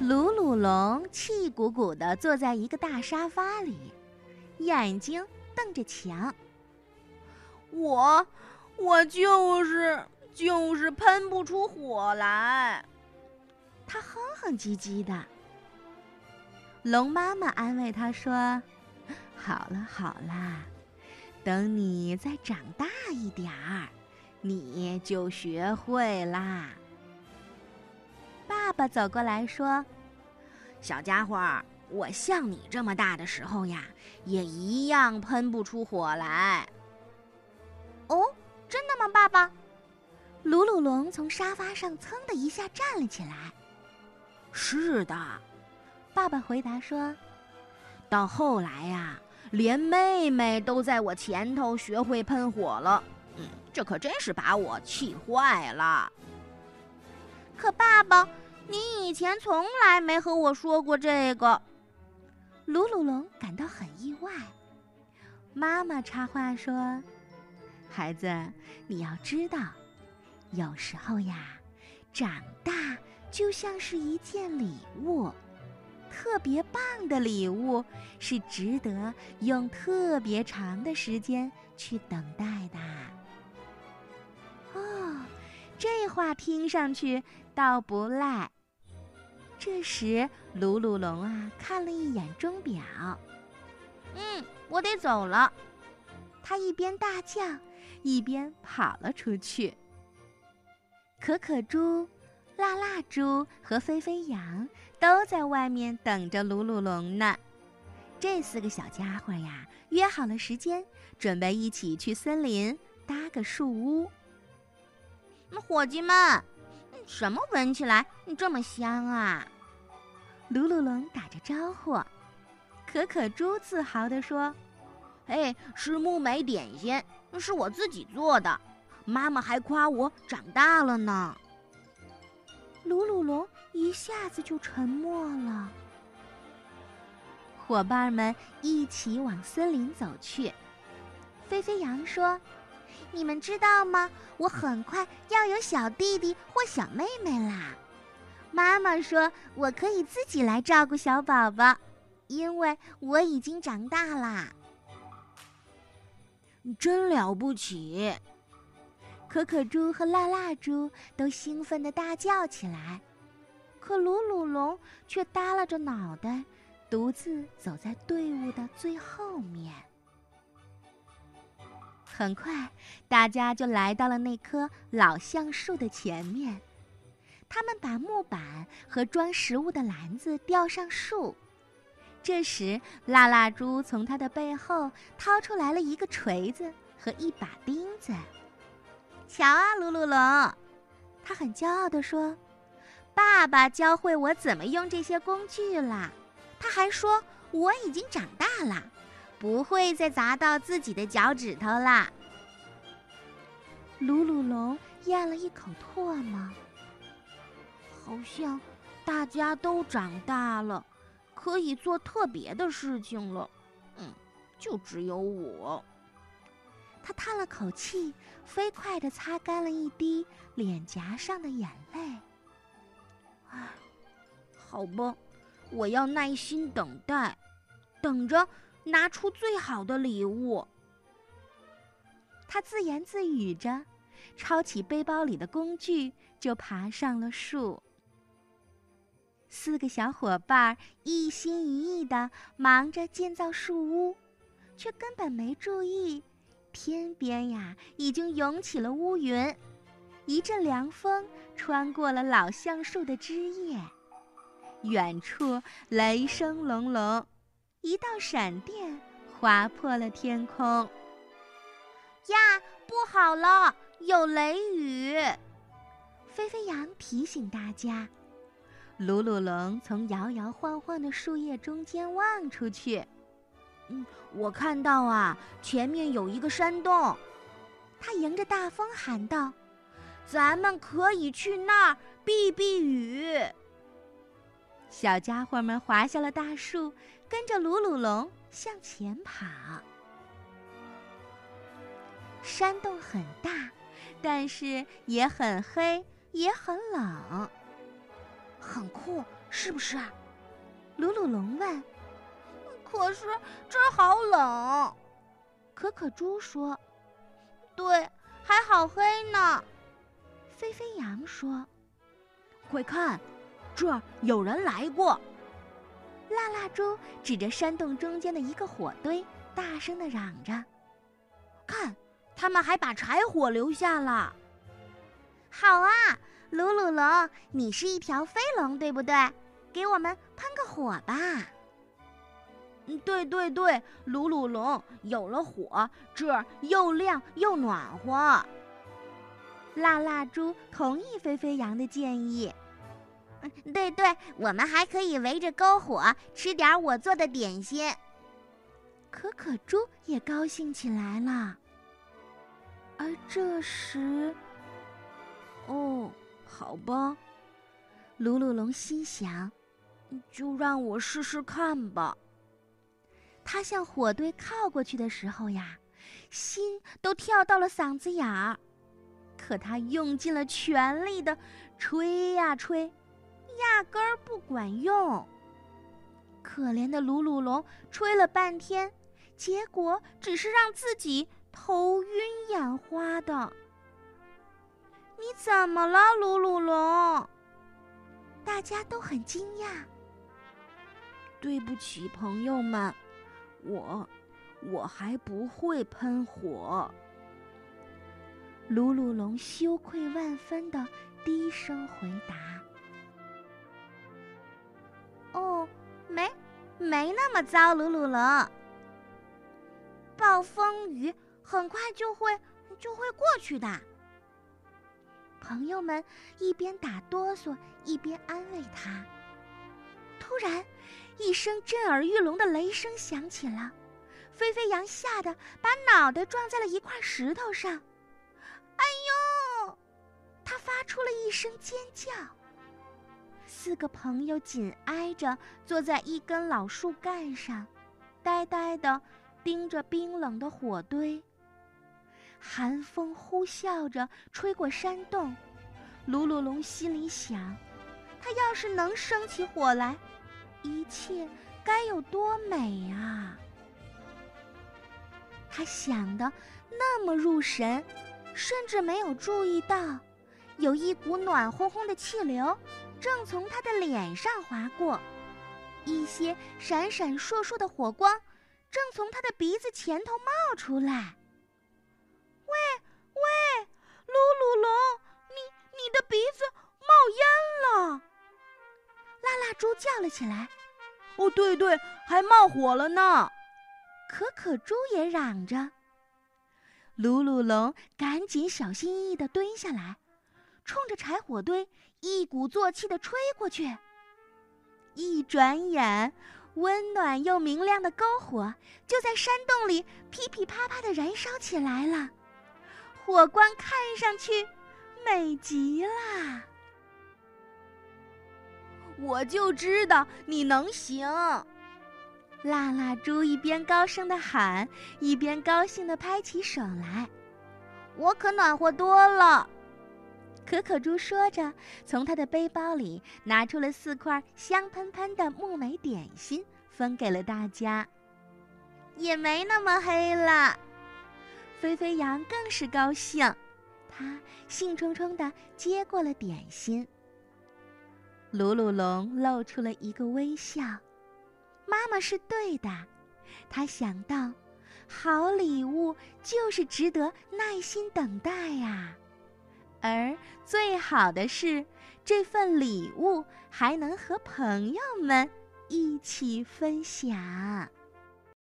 鲁鲁龙气鼓鼓地坐在一个大沙发里，眼睛瞪着墙。我，我就是就是喷不出火来。他哼哼唧唧的。龙妈妈安慰他说：“好了好了，等你再长大一点儿，你就学会啦。”爸爸走过来说：“小家伙，我像你这么大的时候呀，也一样喷不出火来。”哦，真的吗，爸爸？鲁鲁龙从沙发上噌的一下站了起来。是的，爸爸回答说：“到后来呀，连妹妹都在我前头学会喷火了。嗯，这可真是把我气坏了。”可爸爸，你以前从来没和我说过这个。鲁鲁龙感到很意外。妈妈插话说：“孩子，你要知道，有时候呀，长大。”就像是一件礼物，特别棒的礼物，是值得用特别长的时间去等待的。哦，这话听上去倒不赖。这时，鲁鲁龙啊看了一眼钟表，嗯，我得走了。他一边大叫，一边跑了出去。可可猪。辣辣猪和飞飞羊都在外面等着鲁鲁龙呢。这四个小家伙呀，约好了时间，准备一起去森林搭个树屋。那伙计们，什么闻起来这么香啊？鲁鲁龙打着招呼。可可猪自豪地说：“哎，是木莓点心，是我自己做的。妈妈还夸我长大了呢。”鲁鲁龙一下子就沉默了。伙伴们一起往森林走去。飞飞羊说：“你们知道吗？我很快要有小弟弟或小妹妹啦。妈妈说我可以自己来照顾小宝宝，因为我已经长大啦。真了不起！”可可猪和辣辣猪都兴奋地大叫起来，可鲁鲁龙却耷拉着脑袋，独自走在队伍的最后面。很快，大家就来到了那棵老橡树的前面。他们把木板和装食物的篮子吊上树。这时，辣辣猪从他的背后掏出来了一个锤子和一把钉子。瞧啊，鲁鲁龙，他很骄傲地说：“爸爸教会我怎么用这些工具了。他还说我已经长大了，不会再砸到自己的脚趾头啦。”鲁鲁龙咽了一口唾沫，好像大家都长大了，可以做特别的事情了。嗯，就只有我。他叹了口气，飞快地擦干了一滴脸颊上的眼泪。唉，好吧，我要耐心等待，等着拿出最好的礼物。他自言自语着，抄起背包里的工具，就爬上了树。四个小伙伴一心一意地忙着建造树屋，却根本没注意。天边呀，已经涌起了乌云，一阵凉风穿过了老橡树的枝叶，远处雷声隆隆，一道闪电划破了天空。呀，不好了，有雷雨！飞飞羊提醒大家。鲁鲁龙从摇摇晃晃的树叶中间望出去。嗯，我看到啊，前面有一个山洞。他迎着大风喊道：“咱们可以去那儿避避雨。”小家伙们滑下了大树，跟着鲁鲁龙向前跑。山洞很大，但是也很黑，也很冷。很酷，是不是？鲁鲁龙问。可是这儿好冷。可可猪说：“对，还好黑呢。”飞飞羊说：“快看，这儿有人来过。”辣辣猪指着山洞中间的一个火堆，大声的嚷着：“看，他们还把柴火留下了。”好啊，鲁鲁龙，你是一条飞龙，对不对？给我们喷个火吧。对对对，鲁鲁龙有了火，这儿又亮又暖和。辣辣猪同意飞飞羊的建议。对对，我们还可以围着篝火吃点我做的点心。可可猪也高兴起来了。而这时，哦，好吧，鲁鲁龙心想，就让我试试看吧。他向火堆靠过去的时候呀，心都跳到了嗓子眼儿。可他用尽了全力的吹呀吹，压根儿不管用。可怜的鲁鲁龙吹了半天，结果只是让自己头晕眼花的。你怎么了，鲁鲁龙？大家都很惊讶。对不起，朋友们。我，我还不会喷火。鲁鲁龙羞愧万分的低声回答：“哦，没，没那么糟。”鲁鲁龙，暴风雨很快就会就会过去的。朋友们一边打哆嗦一边安慰他。突然。一声震耳欲聋的雷声响起了，飞飞羊吓得把脑袋撞在了一块石头上。哎呦！他发出了一声尖叫。四个朋友紧挨着坐在一根老树干上，呆呆地盯着冰冷的火堆。寒风呼啸着吹过山洞，鲁鲁龙心里想：他要是能生起火来。一切该有多美啊！他想的那么入神，甚至没有注意到，有一股暖烘烘的气流正从他的脸上划过，一些闪闪烁烁的火光正从他的鼻子前头冒出来。喂喂，鲁鲁龙，你你的鼻子冒烟了！辣辣猪叫了起来：“哦，对对，还冒火了呢！”可可猪也嚷着。鲁鲁龙赶紧小心翼翼地蹲下来，冲着柴火堆一鼓作气地吹过去。一转眼，温暖又明亮的篝火就在山洞里噼噼啪啪地燃烧起来了，火光看上去美极了。我就知道你能行，辣辣猪一边高声的喊，一边高兴的拍起手来。我可暖和多了。可可猪说着，从他的背包里拿出了四块香喷喷的木莓点心，分给了大家。也没那么黑了。飞飞羊更是高兴，他兴冲冲的接过了点心。鲁鲁龙露出了一个微笑，妈妈是对的，他想到，好礼物就是值得耐心等待呀，而最好的是，这份礼物还能和朋友们一起分享。